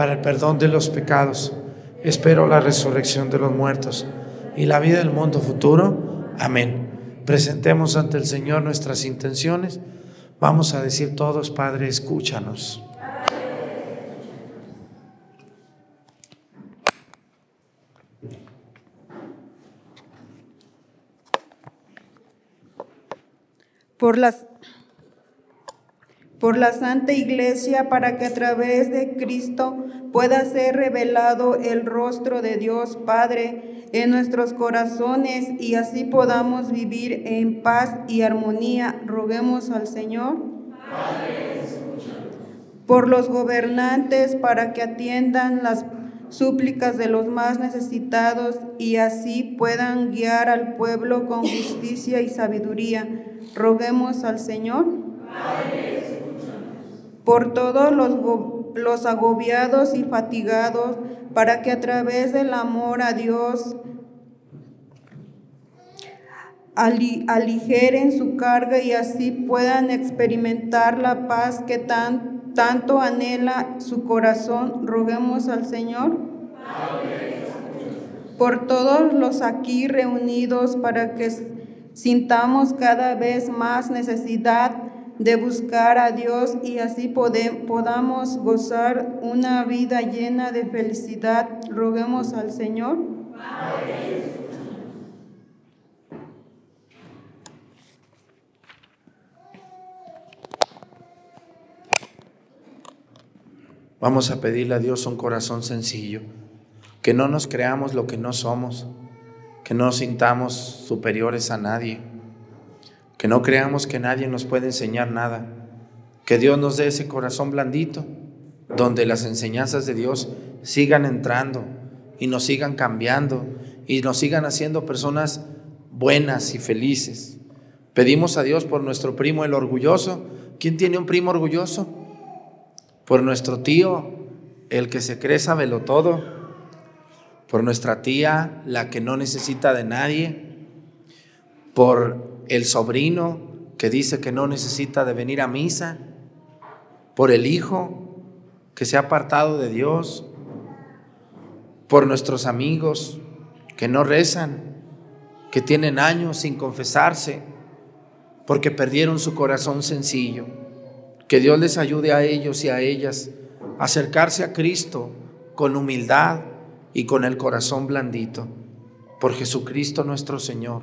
para el perdón de los pecados Espero la resurrección de los muertos y la vida del mundo futuro. Amén. Presentemos ante el Señor nuestras intenciones. Vamos a decir todos, Padre, escúchanos. Por las por la Santa Iglesia para que a través de Cristo pueda ser revelado el rostro de Dios Padre en nuestros corazones y así podamos vivir en paz y armonía. Roguemos al Señor. por los gobernantes para que atiendan las súplicas de los más necesitados y así puedan guiar al pueblo con justicia y sabiduría. Roguemos al Señor. Por todos los los agobiados y fatigados, para que a través del amor a Dios aligeren su carga y así puedan experimentar la paz que tan, tanto anhela su corazón. Roguemos al Señor. Por todos los aquí reunidos para que sintamos cada vez más necesidad de buscar a Dios y así podamos gozar una vida llena de felicidad. Roguemos al Señor. Vamos a pedirle a Dios un corazón sencillo, que no nos creamos lo que no somos, que no sintamos superiores a nadie que no creamos que nadie nos puede enseñar nada, Que Dios nos dé ese corazón blandito, donde las enseñanzas de Dios sigan entrando y nos sigan cambiando y nos sigan haciendo personas buenas y felices. Pedimos a Dios por nuestro primo el orgulloso. ¿Quién tiene un primo orgulloso? Por nuestro tío, el que se cree sabelo todo. Por nuestra tía, la que no necesita de nadie. Por el sobrino que dice que no necesita de venir a misa. Por el hijo que se ha apartado de Dios. Por nuestros amigos que no rezan, que tienen años sin confesarse porque perdieron su corazón sencillo. Que Dios les ayude a ellos y a ellas a acercarse a Cristo con humildad y con el corazón blandito. Por Jesucristo nuestro Señor.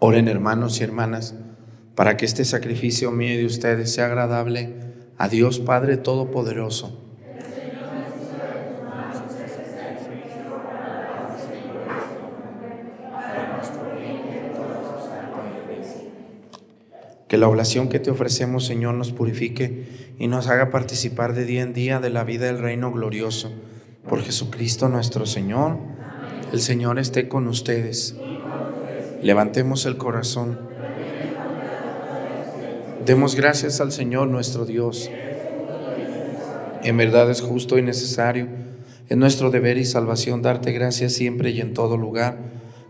Oren hermanos y hermanas para que este sacrificio mío y de ustedes sea agradable a Dios Padre Todopoderoso. Que la oblación que te ofrecemos, Señor, nos purifique y nos haga participar de día en día de la vida del reino glorioso. Por Jesucristo nuestro Señor. El Señor esté con ustedes. Levantemos el corazón. Demos gracias al Señor nuestro Dios. En verdad es justo y necesario, es nuestro deber y salvación darte gracias siempre y en todo lugar,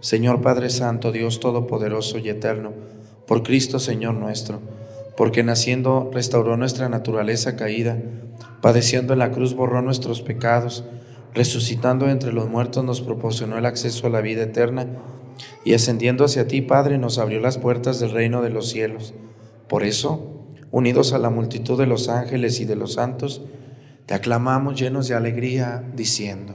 Señor Padre Santo, Dios Todopoderoso y Eterno, por Cristo Señor nuestro, porque naciendo restauró nuestra naturaleza caída, padeciendo en la cruz borró nuestros pecados, resucitando entre los muertos nos proporcionó el acceso a la vida eterna, y ascendiendo hacia ti, Padre, nos abrió las puertas del reino de los cielos. Por eso, unidos a la multitud de los ángeles y de los santos, te aclamamos llenos de alegría, diciendo,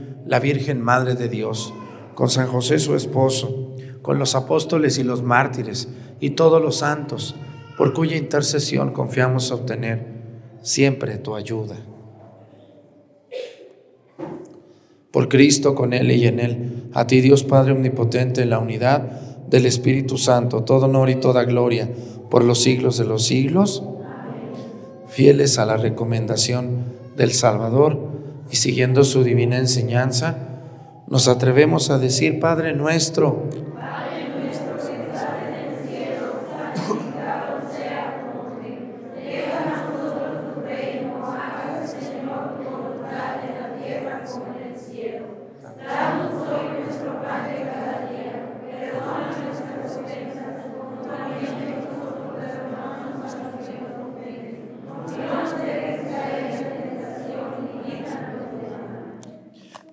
la Virgen Madre de Dios, con San José su esposo, con los apóstoles y los mártires y todos los santos, por cuya intercesión confiamos obtener siempre tu ayuda. Por Cristo, con Él y en Él, a ti Dios Padre Omnipotente, en la unidad del Espíritu Santo, todo honor y toda gloria por los siglos de los siglos, fieles a la recomendación del Salvador, y siguiendo su divina enseñanza, nos atrevemos a decir, Padre nuestro,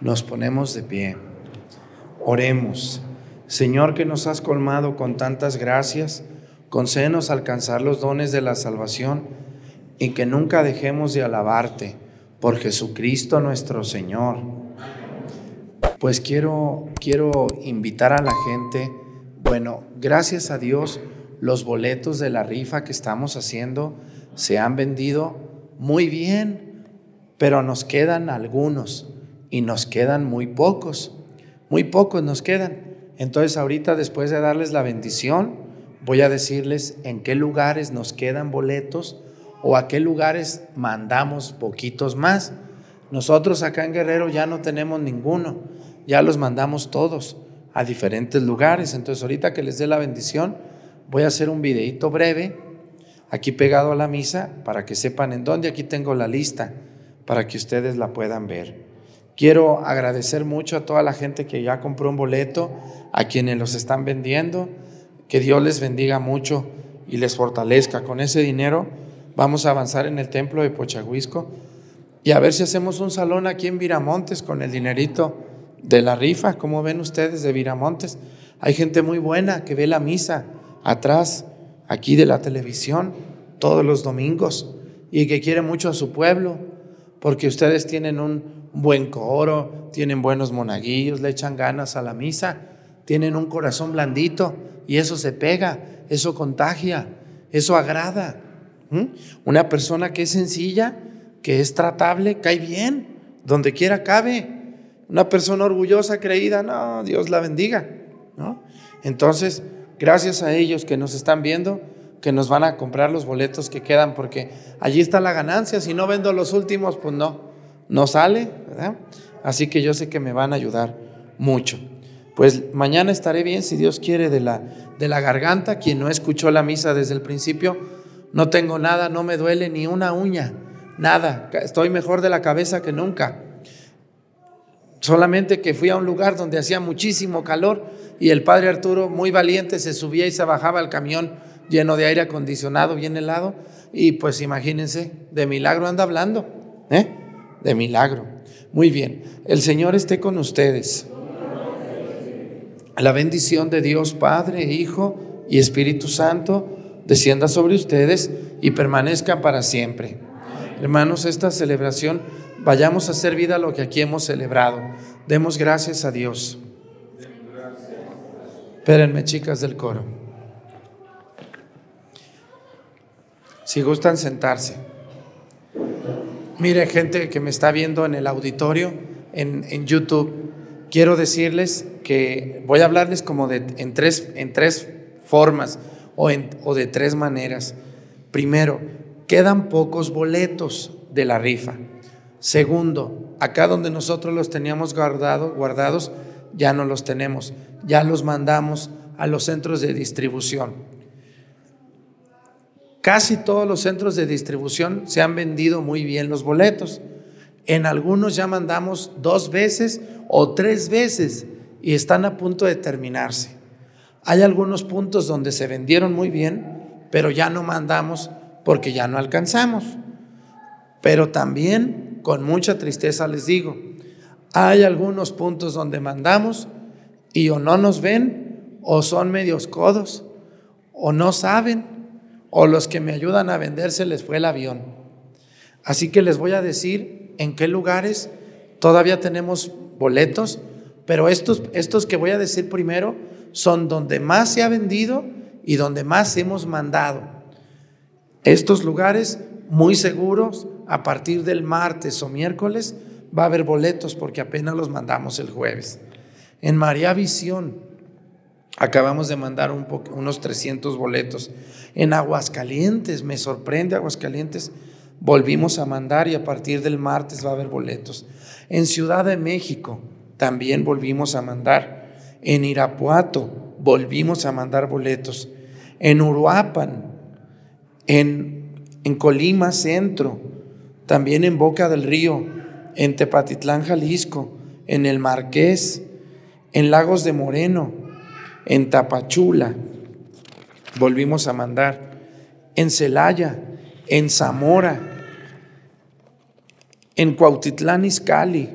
Nos ponemos de pie. Oremos. Señor que nos has colmado con tantas gracias, concédenos alcanzar los dones de la salvación y que nunca dejemos de alabarte por Jesucristo nuestro Señor. Pues quiero, quiero invitar a la gente, bueno, gracias a Dios, los boletos de la rifa que estamos haciendo se han vendido muy bien, pero nos quedan algunos y nos quedan muy pocos, muy pocos nos quedan. Entonces ahorita después de darles la bendición, voy a decirles en qué lugares nos quedan boletos o a qué lugares mandamos poquitos más. Nosotros acá en Guerrero ya no tenemos ninguno, ya los mandamos todos a diferentes lugares. Entonces ahorita que les dé la bendición, voy a hacer un videito breve aquí pegado a la misa para que sepan en dónde. Aquí tengo la lista para que ustedes la puedan ver. Quiero agradecer mucho a toda la gente que ya compró un boleto, a quienes los están vendiendo. Que Dios les bendiga mucho y les fortalezca. Con ese dinero vamos a avanzar en el templo de Pochahuisco y a ver si hacemos un salón aquí en Viramontes con el dinerito de la rifa. como ven ustedes de Viramontes? Hay gente muy buena que ve la misa, atrás, aquí de la televisión, todos los domingos, y que quiere mucho a su pueblo, porque ustedes tienen un buen coro, tienen buenos monaguillos, le echan ganas a la misa, tienen un corazón blandito, y eso se pega, eso contagia, eso agrada. Una persona que es sencilla, que es tratable, cae bien, donde quiera cabe. Una persona orgullosa, creída, no, Dios la bendiga. ¿no? Entonces, gracias a ellos que nos están viendo, que nos van a comprar los boletos que quedan, porque allí está la ganancia. Si no vendo los últimos, pues no, no sale. Así que yo sé que me van a ayudar mucho. Pues mañana estaré bien, si Dios quiere, de la, de la garganta. Quien no escuchó la misa desde el principio, no tengo nada, no me duele ni una uña, nada. Estoy mejor de la cabeza que nunca. Solamente que fui a un lugar donde hacía muchísimo calor y el padre Arturo, muy valiente, se subía y se bajaba al camión lleno de aire acondicionado, bien helado. Y pues imagínense, de milagro anda hablando, ¿eh? De milagro. Muy bien, el Señor esté con ustedes. La bendición de Dios Padre, Hijo y Espíritu Santo descienda sobre ustedes y permanezcan para siempre. Hermanos, esta celebración, vayamos a hacer vida lo que aquí hemos celebrado. Demos gracias a Dios. Espérenme, chicas del coro. Si gustan sentarse. Mire, gente que me está viendo en el auditorio, en, en YouTube, quiero decirles que voy a hablarles como de, en, tres, en tres formas o, en, o de tres maneras. Primero, quedan pocos boletos de la rifa. Segundo, acá donde nosotros los teníamos guardado, guardados, ya no los tenemos, ya los mandamos a los centros de distribución. Casi todos los centros de distribución se han vendido muy bien los boletos. En algunos ya mandamos dos veces o tres veces y están a punto de terminarse. Hay algunos puntos donde se vendieron muy bien, pero ya no mandamos porque ya no alcanzamos. Pero también, con mucha tristeza les digo, hay algunos puntos donde mandamos y o no nos ven, o son medios codos, o no saben, o los que me ayudan a vender se les fue el avión. Así que les voy a decir en qué lugares todavía tenemos boletos, pero estos, estos que voy a decir primero son donde más se ha vendido y donde más hemos mandado. Estos lugares muy seguros, a partir del martes o miércoles, va a haber boletos porque apenas los mandamos el jueves. En María Visión acabamos de mandar un unos 300 boletos. En Aguascalientes, me sorprende Aguascalientes, volvimos a mandar y a partir del martes va a haber boletos. En Ciudad de México también volvimos a mandar. En Irapuato volvimos a mandar boletos. En Uruapan, en Colima Centro, también en Boca del Río, en Tepatitlán, Jalisco, en El Marqués, en Lagos de Moreno, en Tapachula, volvimos a mandar, en Celaya, en Zamora, en Cuautitlán Izcalli,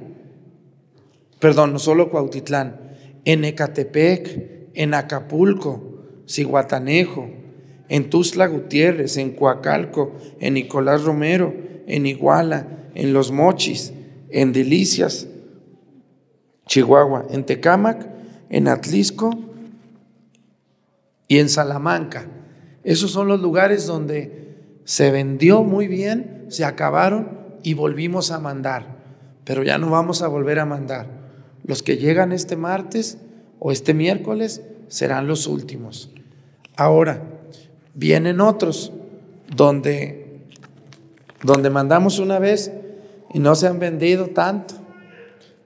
perdón, no solo Cuautitlán, en Ecatepec, en Acapulco, Ciguatanejo, en Tuzla Gutiérrez, en Coacalco, en Nicolás Romero, en Iguala, en Los Mochis, en Delicias, Chihuahua, en Tecámac, en Atlisco y en Salamanca. Esos son los lugares donde se vendió muy bien, se acabaron y volvimos a mandar, pero ya no vamos a volver a mandar. Los que llegan este martes o este miércoles serán los últimos. Ahora, vienen otros donde, donde mandamos una vez y no se han vendido tanto.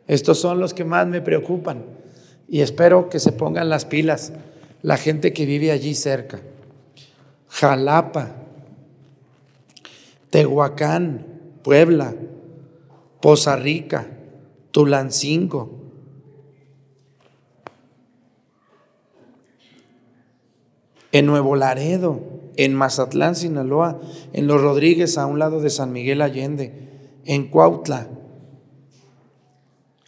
Estos son los que más me preocupan y espero que se pongan las pilas la gente que vive allí cerca. Jalapa, Tehuacán, Puebla, Poza Rica, Tulancingo. En Nuevo Laredo, en Mazatlán, Sinaloa, en Los Rodríguez, a un lado de San Miguel Allende, en Cuautla,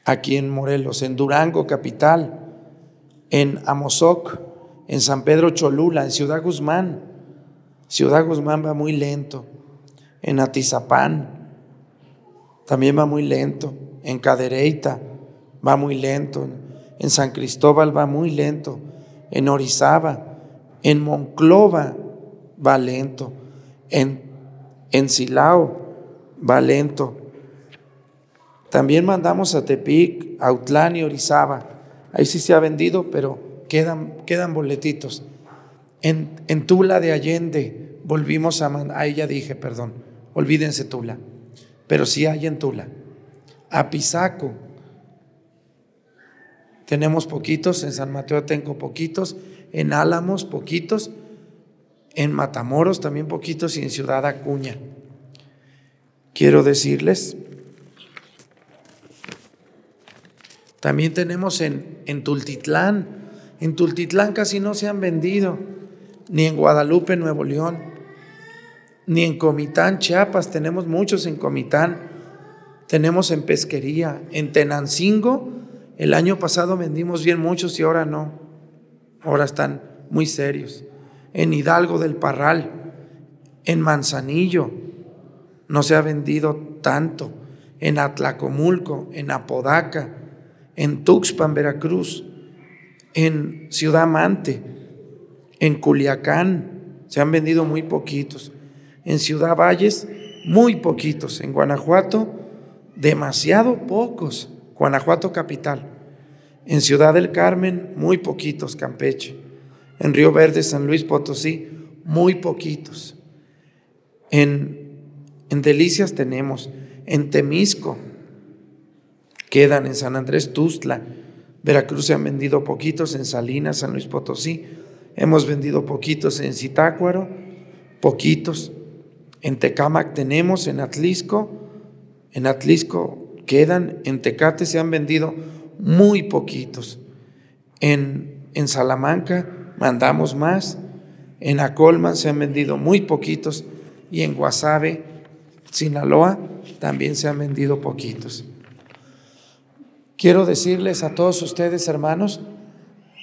aquí en Morelos, en Durango, capital, en Amozoc, en San Pedro Cholula, en Ciudad Guzmán. Ciudad Guzmán va muy lento. En Atizapán también va muy lento. En Cadereyta va muy lento. En San Cristóbal va muy lento. En Orizaba, en Monclova va lento. En, en Silao va lento. También mandamos a Tepic, Autlán y Orizaba. Ahí sí se ha vendido, pero quedan, quedan boletitos. En, Tula de Allende volvimos a mandar, ahí ya dije, perdón, olvídense Tula, pero sí hay en Tula. A Pisaco, tenemos poquitos, en San Mateo tengo poquitos, en Álamos poquitos, en Matamoros también poquitos y en Ciudad Acuña. Quiero decirles También tenemos en, en Tultitlán. En Tultitlán casi no se han vendido, ni en Guadalupe, Nuevo León, ni en Comitán, Chiapas. Tenemos muchos en Comitán. Tenemos en Pesquería. En Tenancingo, el año pasado vendimos bien muchos y ahora no. Ahora están muy serios. En Hidalgo del Parral, en Manzanillo, no se ha vendido tanto. En Atlacomulco, en Apodaca, en Tuxpan, Veracruz, en Ciudad Mante, en Culiacán, se han vendido muy poquitos. En Ciudad Valles, muy poquitos. En Guanajuato, demasiado pocos. Guanajuato capital. En Ciudad del Carmen, muy poquitos, Campeche. En Río Verde, San Luis Potosí, muy poquitos. En, en Delicias tenemos. En Temisco, quedan en San Andrés Tuzla. Veracruz se han vendido poquitos, en Salinas, San Luis Potosí. Hemos vendido poquitos en Zitácuaro, poquitos. En Tecámac tenemos, en Atlisco, en Atlisco quedan, en Tecate se han vendido muy poquitos. En, en Salamanca mandamos más, en Acolman se han vendido muy poquitos y en Guasave, Sinaloa, también se han vendido poquitos. Quiero decirles a todos ustedes, hermanos,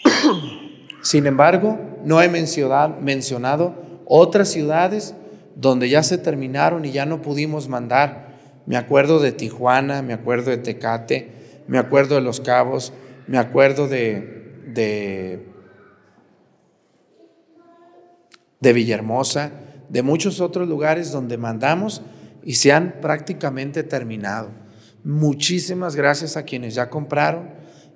[clears throat] sin embargo, no he mencionado, otras ciudades donde ya se terminaron y ya no pudimos mandar. Me acuerdo de Tijuana, me acuerdo de Tecate, me acuerdo de Los Cabos, me acuerdo de, de, de Villahermosa, de muchos otros lugares donde mandamos y se han prácticamente terminado. Muchísimas gracias a quienes ya compraron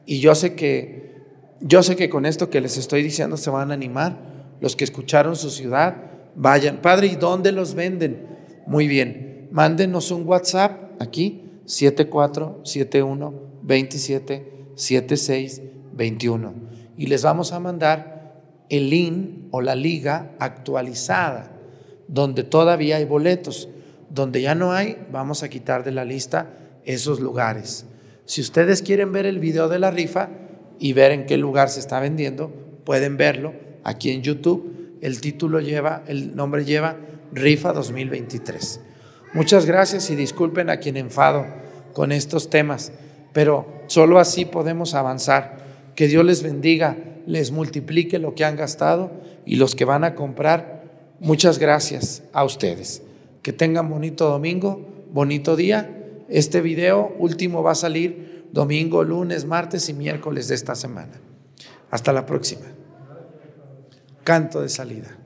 y yo sé que yo sé que con esto que les estoy diciendo se van a animar. Los que escucharon su ciudad, vayan. Padre, ¿y dónde los venden? Muy bien. Mándenos un WhatsApp aquí 7471 27 76 21 y les vamos a mandar el link o la liga actualizada donde todavía hay boletos. Donde ya no hay, vamos a quitar de la lista esos lugares. Si ustedes quieren ver el video de la rifa y ver en qué lugar se está vendiendo, pueden verlo aquí en YouTube. El título lleva, el nombre lleva Rifa 2023. Muchas gracias y disculpen a quien enfado con estos temas, pero solo así podemos avanzar. Que Dios les bendiga, les multiplique lo que han gastado y los que van a comprar, muchas gracias a ustedes. Que tengan bonito domingo, bonito día este video último va a salir domingo, lunes, martes y miércoles de esta semana. Hasta la próxima. Canto de salida.